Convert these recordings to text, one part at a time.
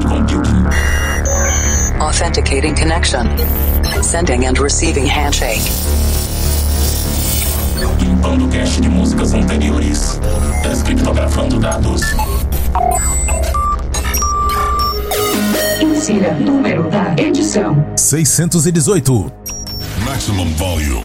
cloud computing. Authenticating connection. Sending and receiving handshake. Limpando cache de músicas anteriores. Descriptografando dados. Insira número da edição. 618. Maximum volume.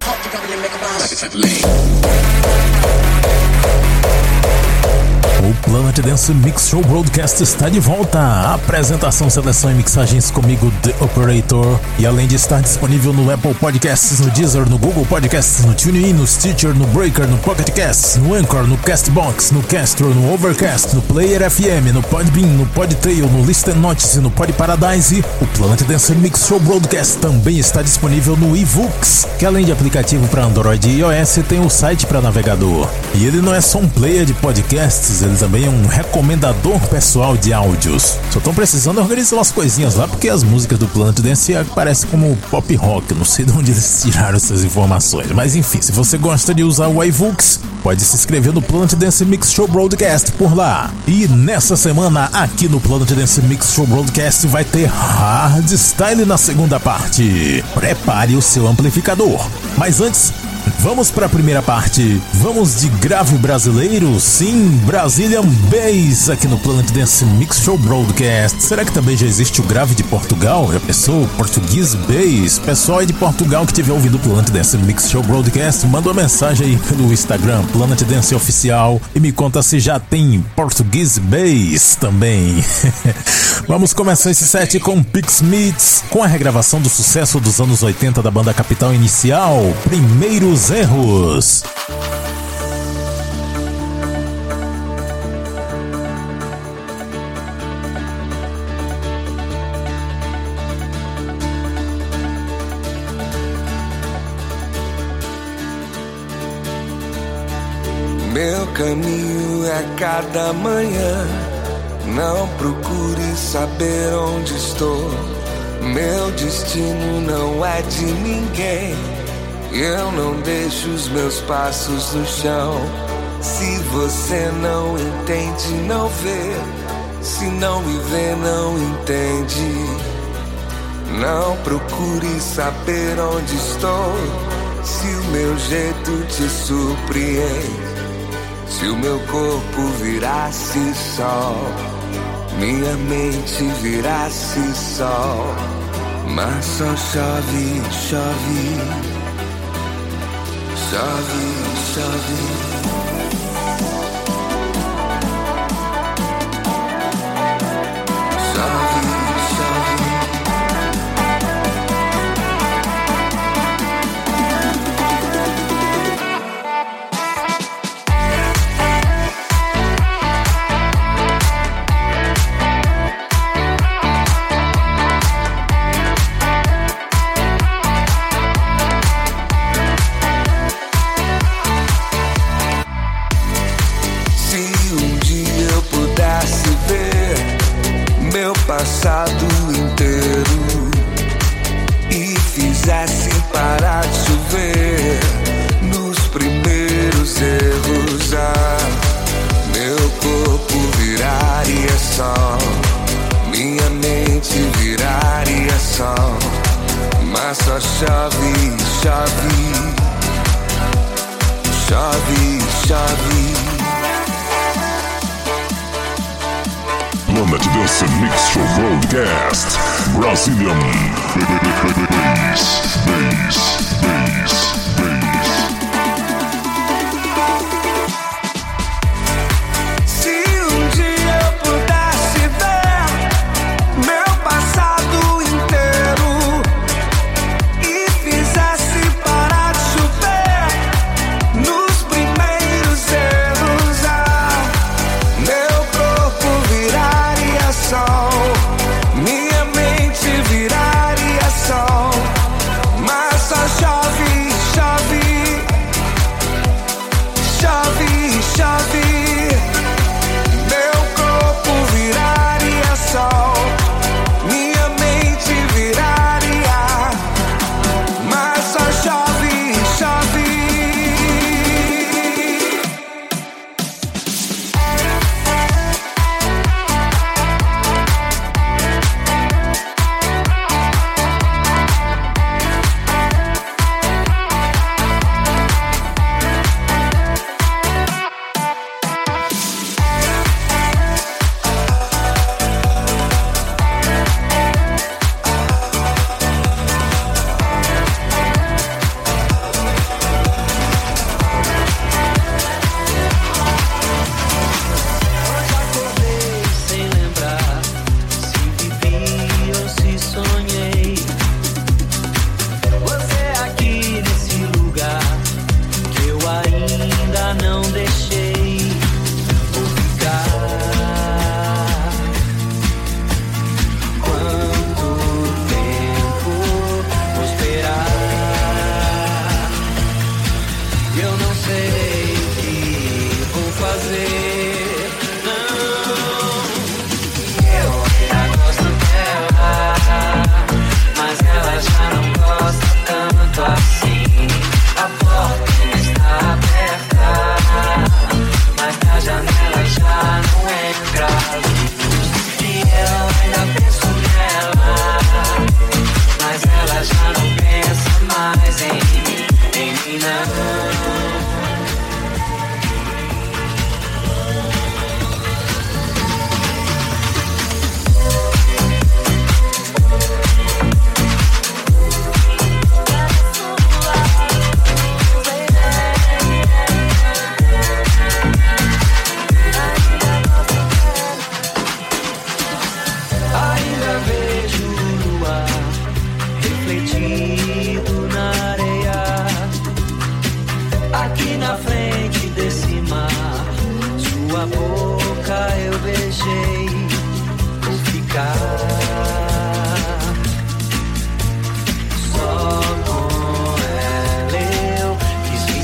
O Planet Dance Mix Show Broadcast está de volta. Apresentação, seleção e mixagens comigo, The Operator. E além de estar disponível no Apple Podcasts, no Deezer, no Google Podcasts, no TuneIn, no Stitcher, no Breaker, no Pocket Casts, no Anchor, no Castbox, no Castro, no Overcast, no Player FM, no Podbean, no Podtail, no Listen Notes e no Pod Paradise, o Planet Dance Mix Show Broadcast também está disponível no eVoox, que além de aplicativo para Android e iOS, tem o um site para navegador. E ele não é só um player de podcasts, ele também é um recomendador pessoal de áudios. Só estão precisando organizar umas coisinhas lá, porque as músicas do Planet Dance parecem como pop rock. Não sei de onde eles tiraram essas informações. Mas enfim, se você gosta de usar o iVoox, pode se inscrever no Planet Dance Mix Show Broadcast por lá. E nessa semana, aqui no Planet Dance Mix Show Broadcast, vai ter Hardstyle na segunda parte. Prepare o seu amplificador. Mas antes, Vamos para a primeira parte. Vamos de grave brasileiro? Sim, Brazilian Bass aqui no Planet Dance Mix Show Broadcast. Será que também já existe o grave de Portugal? Já pensou? Português Bass? Pessoal aí de Portugal que estiver ouvindo o Planet Dance Mix Show Broadcast, manda uma mensagem aí pelo Instagram, Planet Dance Oficial, e me conta se já tem Português Bass também. Vamos começar esse set com Pix Meets, com a regravação do sucesso dos anos 80 da banda Capital Inicial, Primeiros Erros. Meu caminho é cada manhã. Não procure saber onde estou. Meu destino não é de ninguém. Eu não deixo os meus passos no chão. Se você não entende, não vê. Se não me vê, não entende. Não procure saber onde estou. Se o meu jeito te surpreende. Se o meu corpo virasse sol, minha mente virasse sol, mas só chove, chove, chove, chove. Viraria sol, mas só chove, chove, chove, chove. Planet Dance Mix Show Broadcast. Brazilian Bass, Bass, Bass.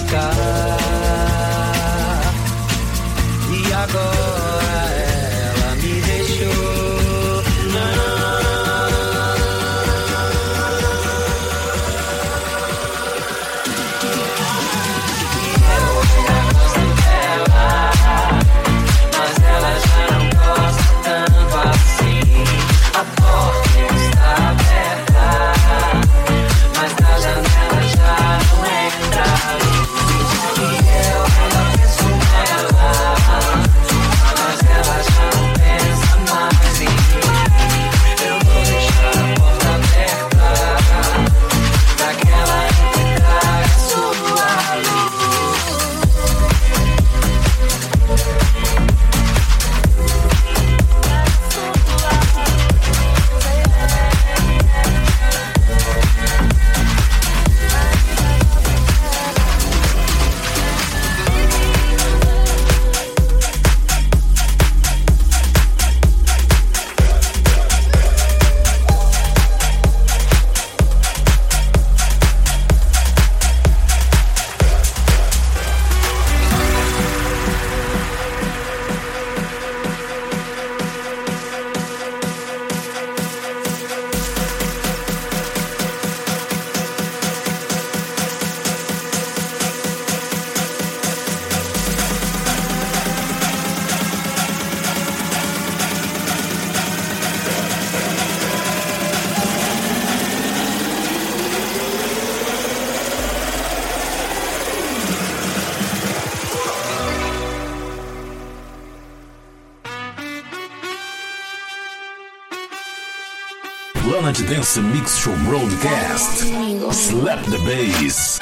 ficar. E agora? Planet Dance Mix Show Broadcast. Slap the Bass.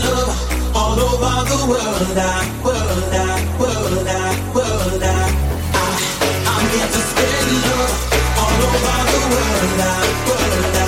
love all over the world. I, world, I, world, I, world, I, I, I'm here to spread love all over the world. I, world, I.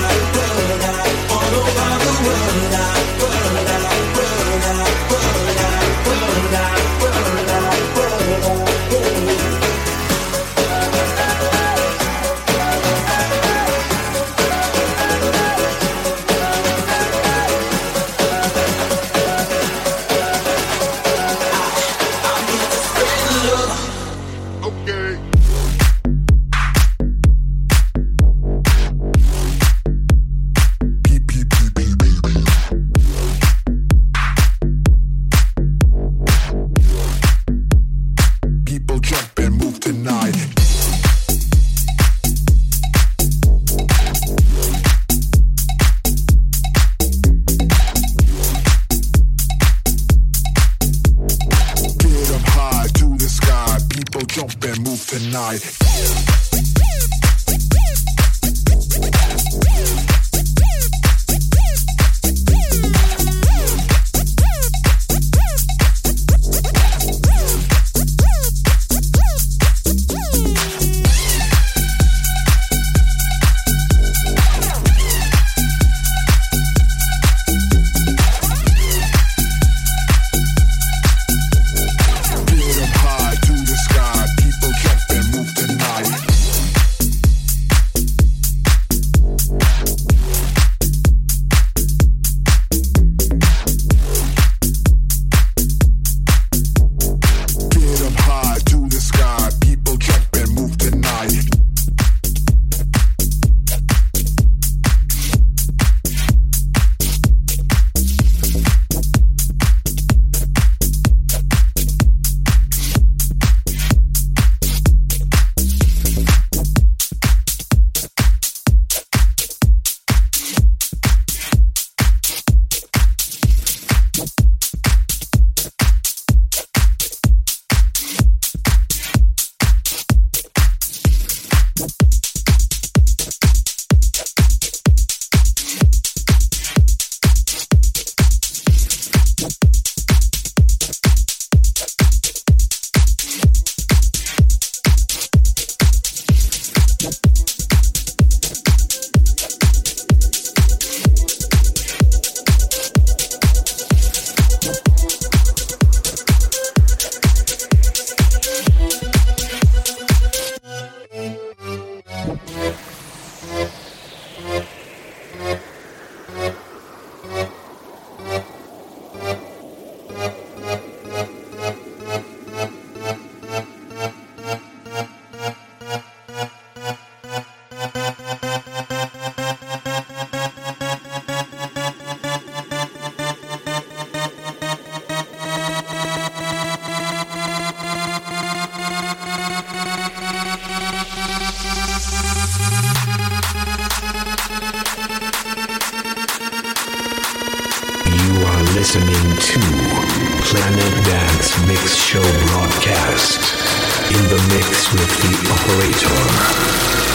the mix with the operator.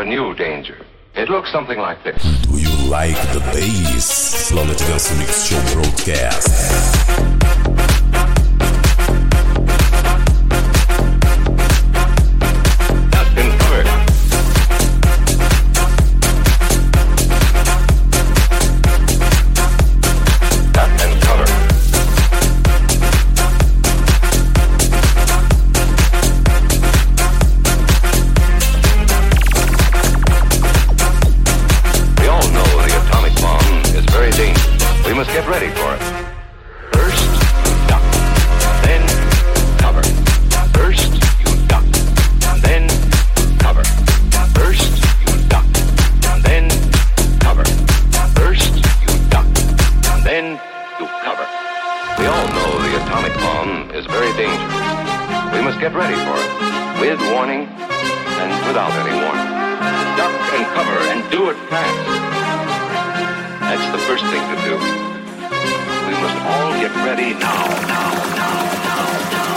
a new danger. It looks something like this. Do you like the bass? Planet Dance Mix Show Broadcast. Fast. That's the first thing to do. We must all get ready now, now, now, now, now,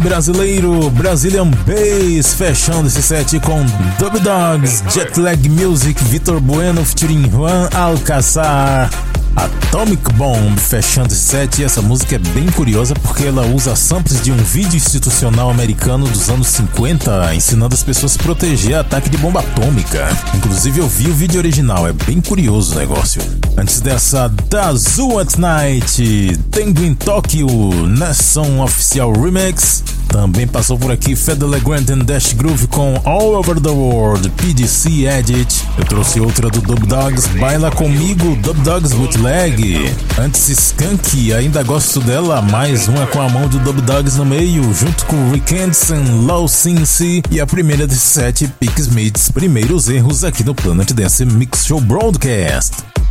Brasileiro, Brazilian Bass, fechando esse set com Dub Dogs, Jetlag Music, Vitor Bueno featuring Juan Alcazar. Atomic Bomb fechando esse set e essa música é bem curiosa porque ela usa samples de um vídeo institucional americano dos anos 50 ensinando as pessoas a proteger ataque de bomba atômica. Inclusive eu vi o vídeo original, é bem curioso o negócio. Antes dessa, da Zoo at Night, Tango em Tóquio, Nesson Oficial Remix. Também passou por aqui Fedele Legrand and Dash Groove com All Over the World, PDC Edit. Eu trouxe outra do Dub Dogs, Baila Comigo, Dub Dogs Bootleg. Antes Skunk, ainda gosto dela, mais uma com a mão do Dub Dogs no meio, junto com Rick Anderson, Low Cincy e a primeira de sete Pick Smiths, primeiros erros aqui no Planet Dance Mix Show Broadcast.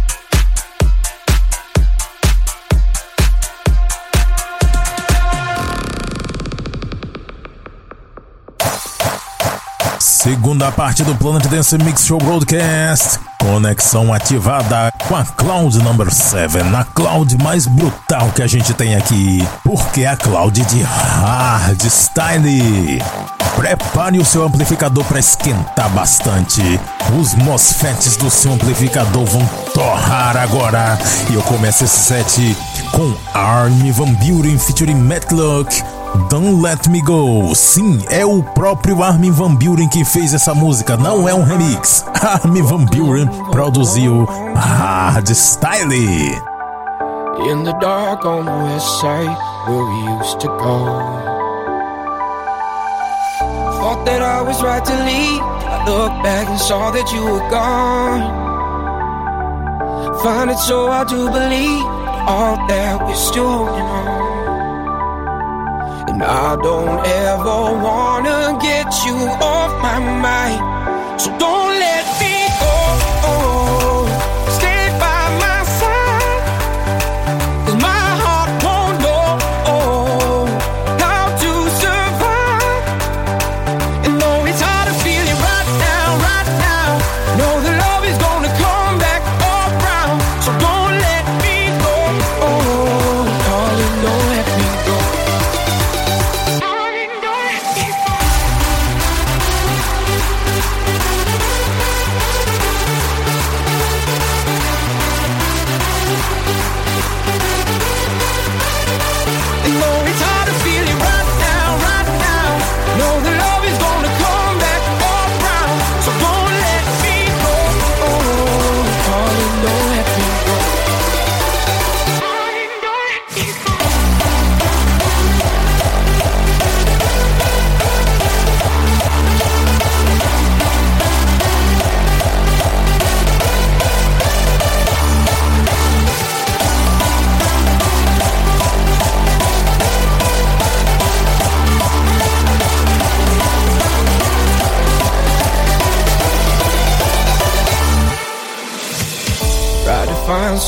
Segunda parte do Planet Dance Mix Show Broadcast. Conexão ativada com a Cloud Number 7, a Cloud mais brutal que a gente tem aqui. Porque é a Cloud de Hardstyle. Prepare o seu amplificador para esquentar bastante. Os MOSFETs do seu amplificador vão torrar agora. E eu começo esse set com Armin Van Buren featuring Matlock. Don't Let Me Go. Sim, é o próprio Armin Van Buren que fez essa música, não é um remix. Armin Van Buren produziu Hardstyle. In the dark on the west side where we used to go. Thought that I was right to leave. I looked back and saw that you were gone. Find it so hard to believe all that we're still holding on. And I don't ever wanna get you off my mind. So don't let me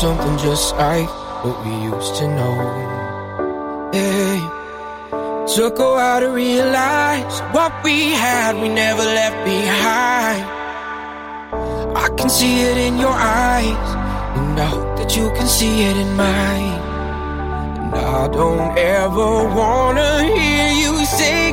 something just like what we used to know. Hey, took a while to realize what we had, we never left behind. I can see it in your eyes, and I hope that you can see it in mine. And I don't ever wanna hear you say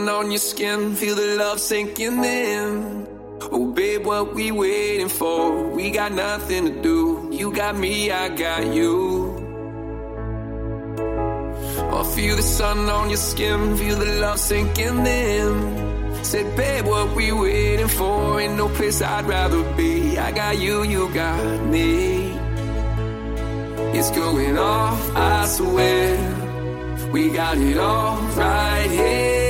sun on your skin, feel the love sinking in. Oh, babe, what we waiting for? We got nothing to do. You got me, I got you. Oh, feel the sun on your skin, feel the love sinking in. Said, babe, what we waiting for? Ain't no place I'd rather be. I got you, you got me. It's going off, I swear. We got it all right here.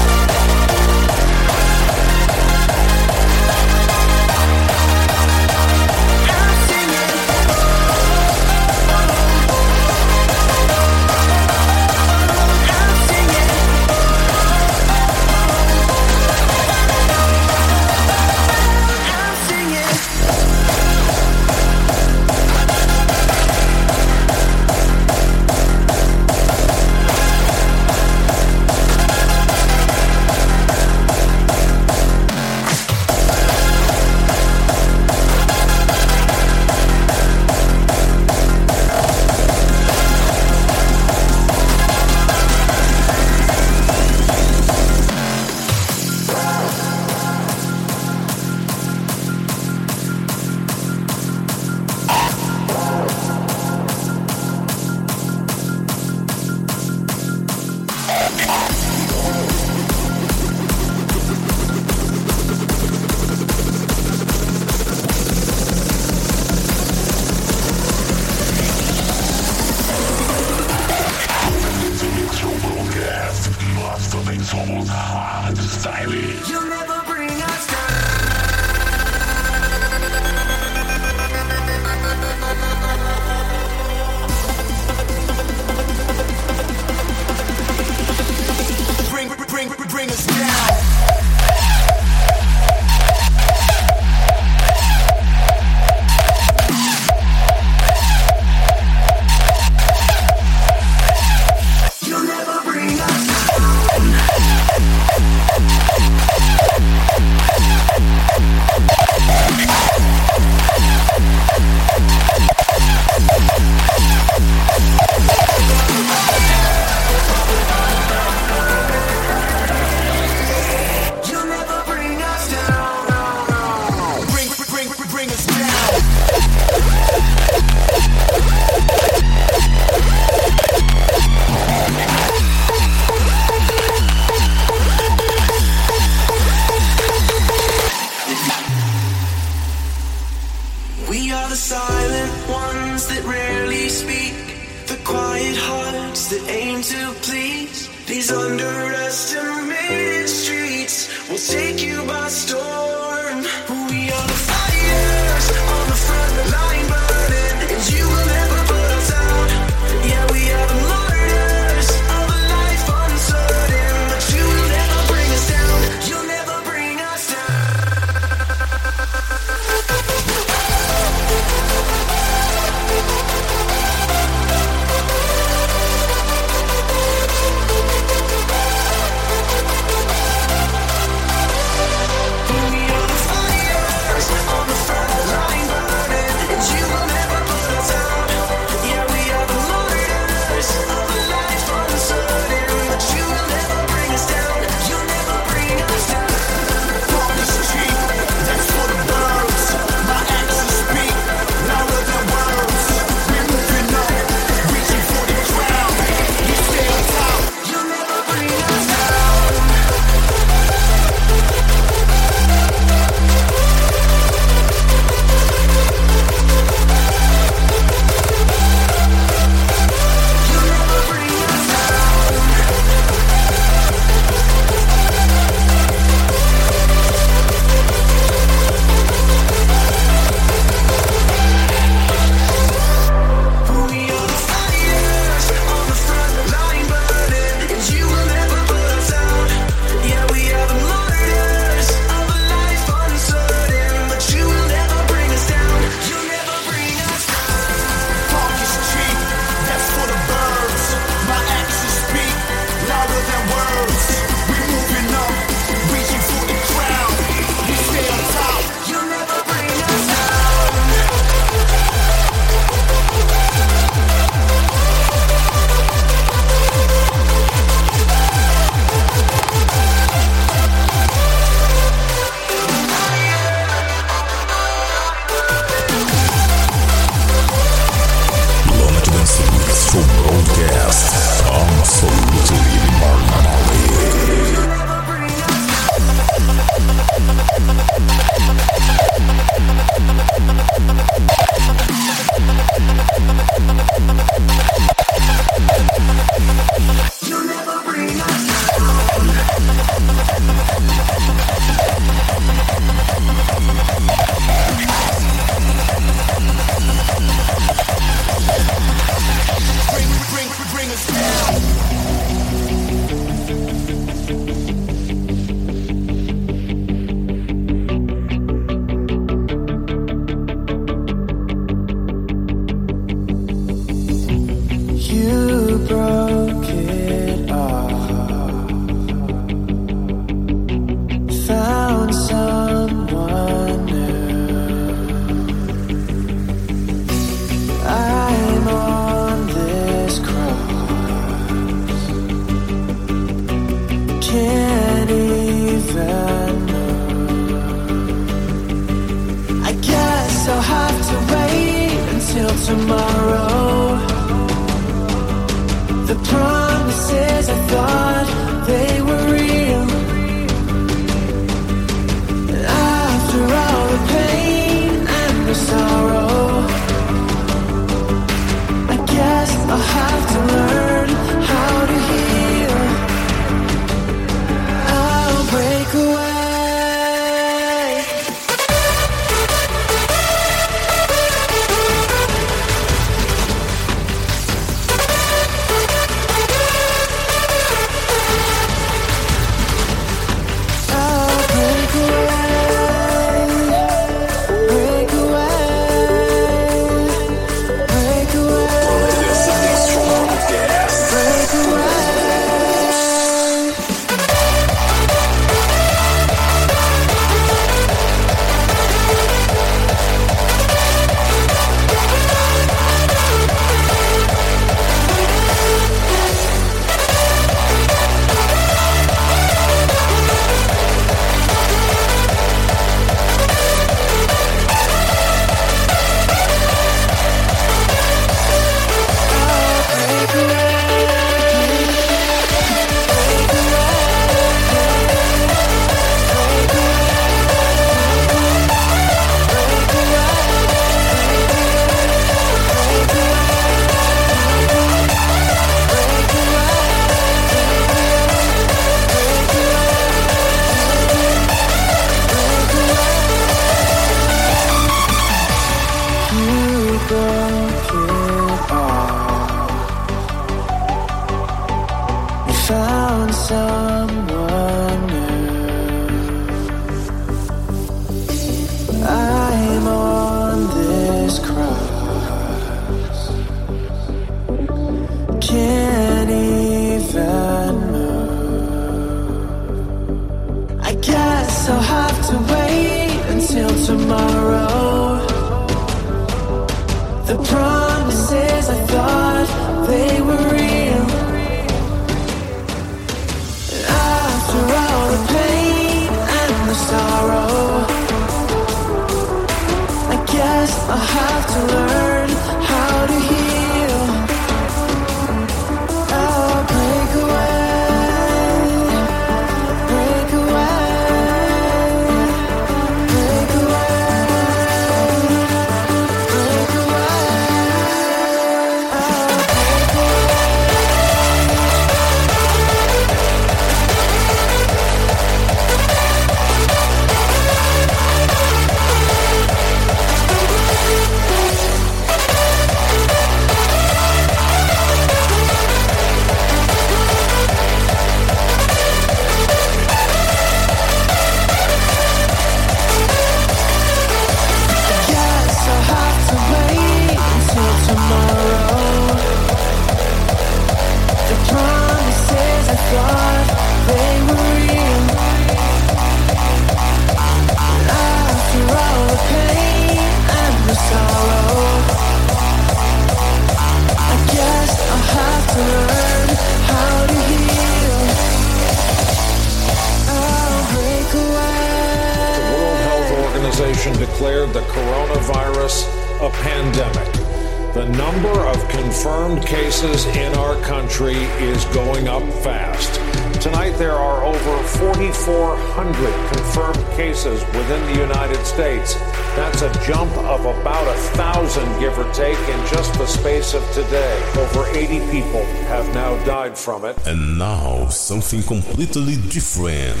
Something completely different.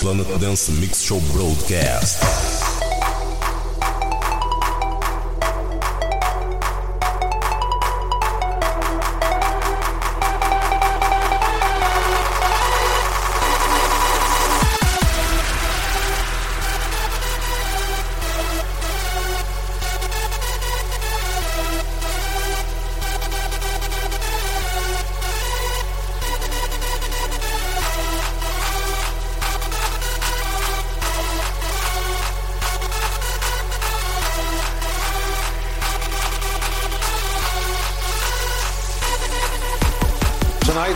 Planet Dance Mix Show broadcast.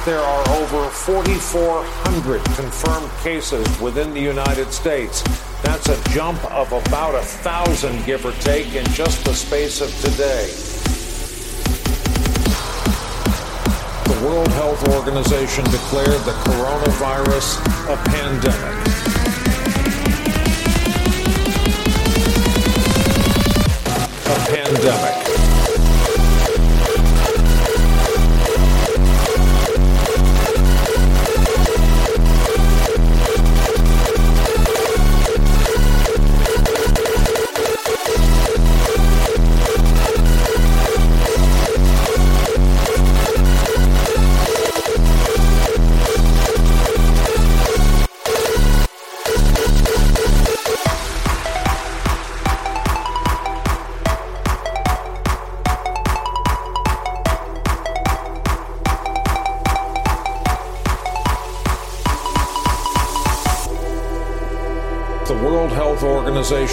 There are over 4,400 confirmed cases within the United States. That's a jump of about a thousand, give or take, in just the space of today. The World Health Organization declared the coronavirus a pandemic. A pandemic.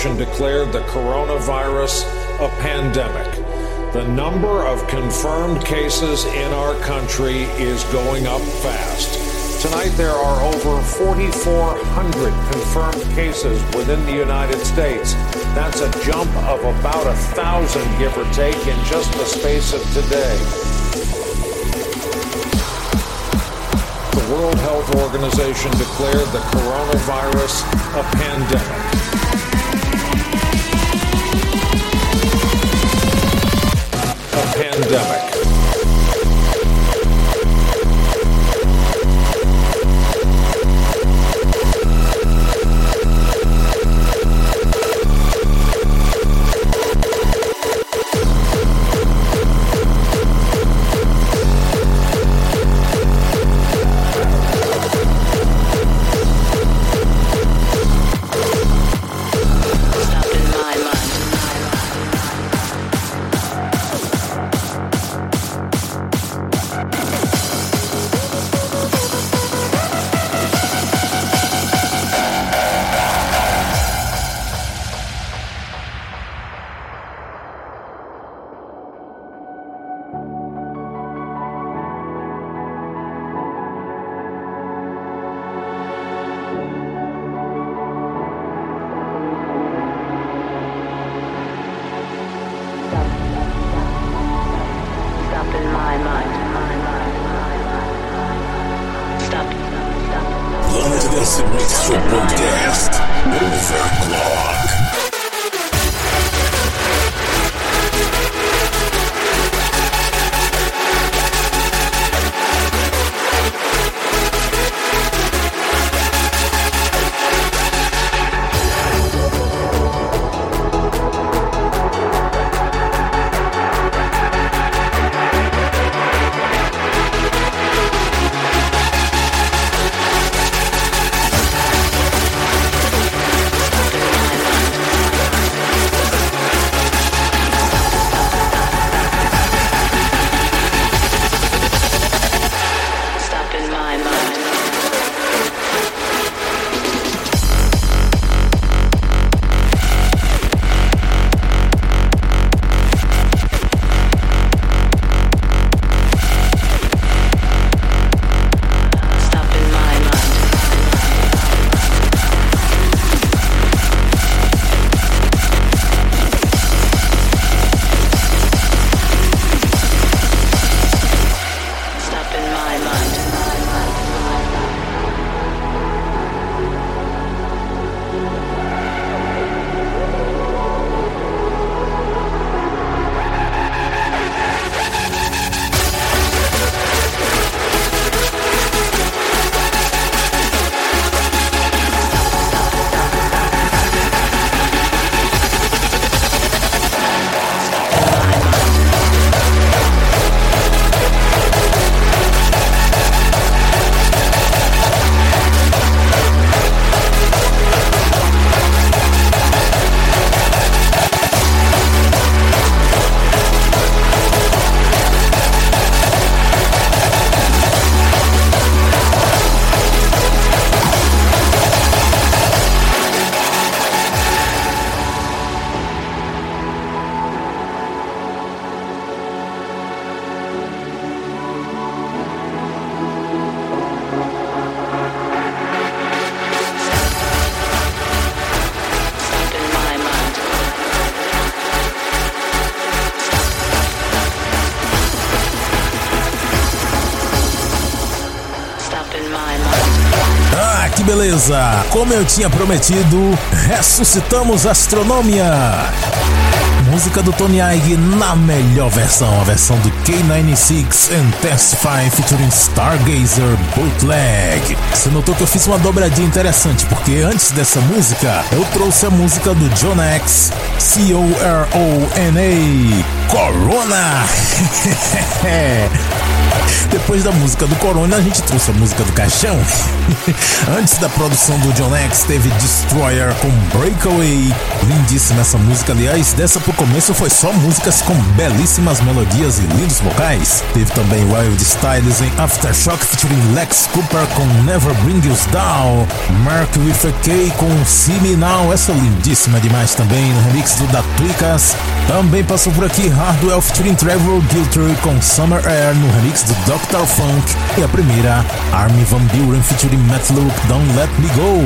Declared the coronavirus a pandemic. The number of confirmed cases in our country is going up fast. Tonight, there are over 4,400 confirmed cases within the United States. That's a jump of about a thousand, give or take, in just the space of today. The World Health Organization declared the coronavirus a pandemic. Pandemic. Beleza! Como eu tinha prometido, ressuscitamos Astronomia! Música do Tony Igue na melhor versão, a versão do K96 and Testify featuring Stargazer Bootleg. Você notou que eu fiz uma dobradinha interessante, porque antes dessa música eu trouxe a música do John X, C-O-R-O-N-A, Corona! Depois da música do Corona, a gente trouxe a música do Caixão. Antes da produção do John X, teve Destroyer com Breakaway. Lindíssima essa música, aliás, dessa pro começo foi só músicas com belíssimas melodias e lindos vocais. Teve também Wild Styles em Aftershock featuring Lex Cooper com Never Bring Us Down. Mark with a K com See Me Now, essa lindíssima demais também no remix do Da Tweakas. Também passou por aqui Hardwell featuring Trevor Giltry com Summer Air no remix do Dr. Funk. E a primeira, Armin Van Buren featuring Matt Luke, Don't Let Me Go.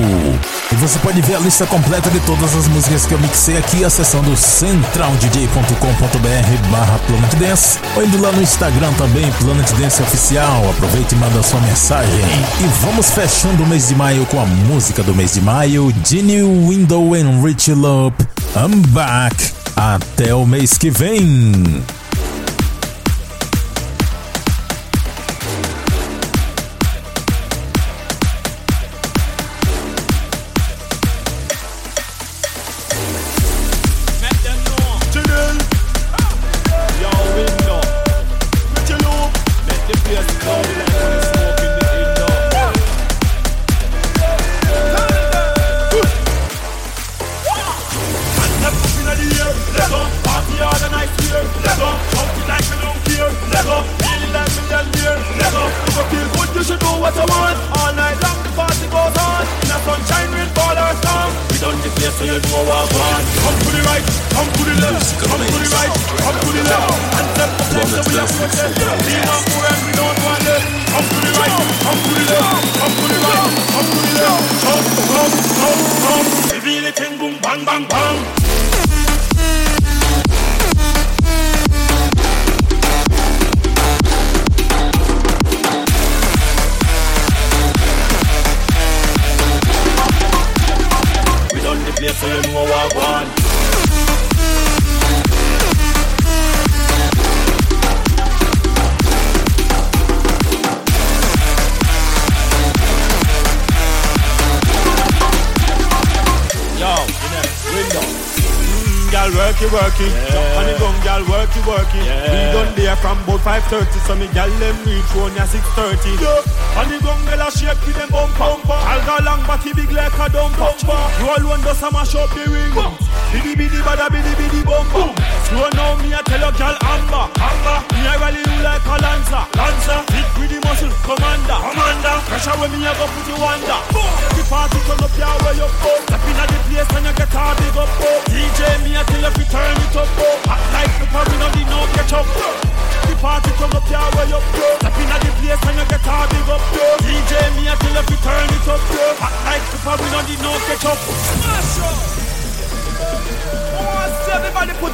E você pode ver a lista completa de todas as músicas que eu mixei aqui acessando centraldj.com.br barra Planet Dance ou indo lá no Instagram também, Planet Dance Oficial. Aproveite e manda sua mensagem. E vamos fechando o mês de maio com a música do mês de maio, Ginny Window and Rich Lope, I'm Back. Até o mês que vem.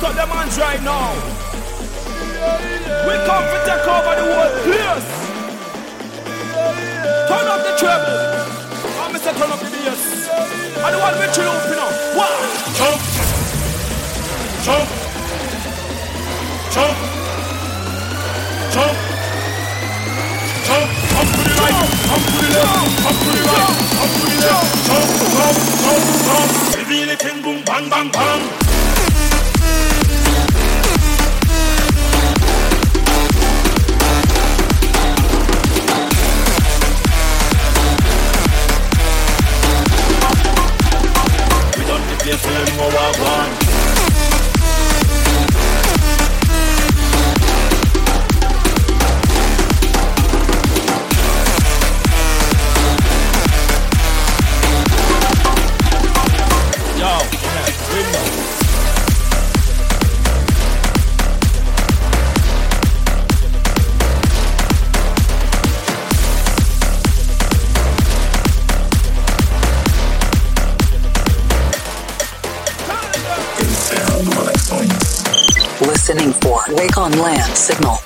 up right now. We come to take over the world, please. Turn up the treble. Ah, I'm Mr. Turn up the bass. I don't want to be Jump. Jump. Jump. Jump. Jump. The right. Up to the. Up to Jump. Jump. Jump. Jump. one. On land signal.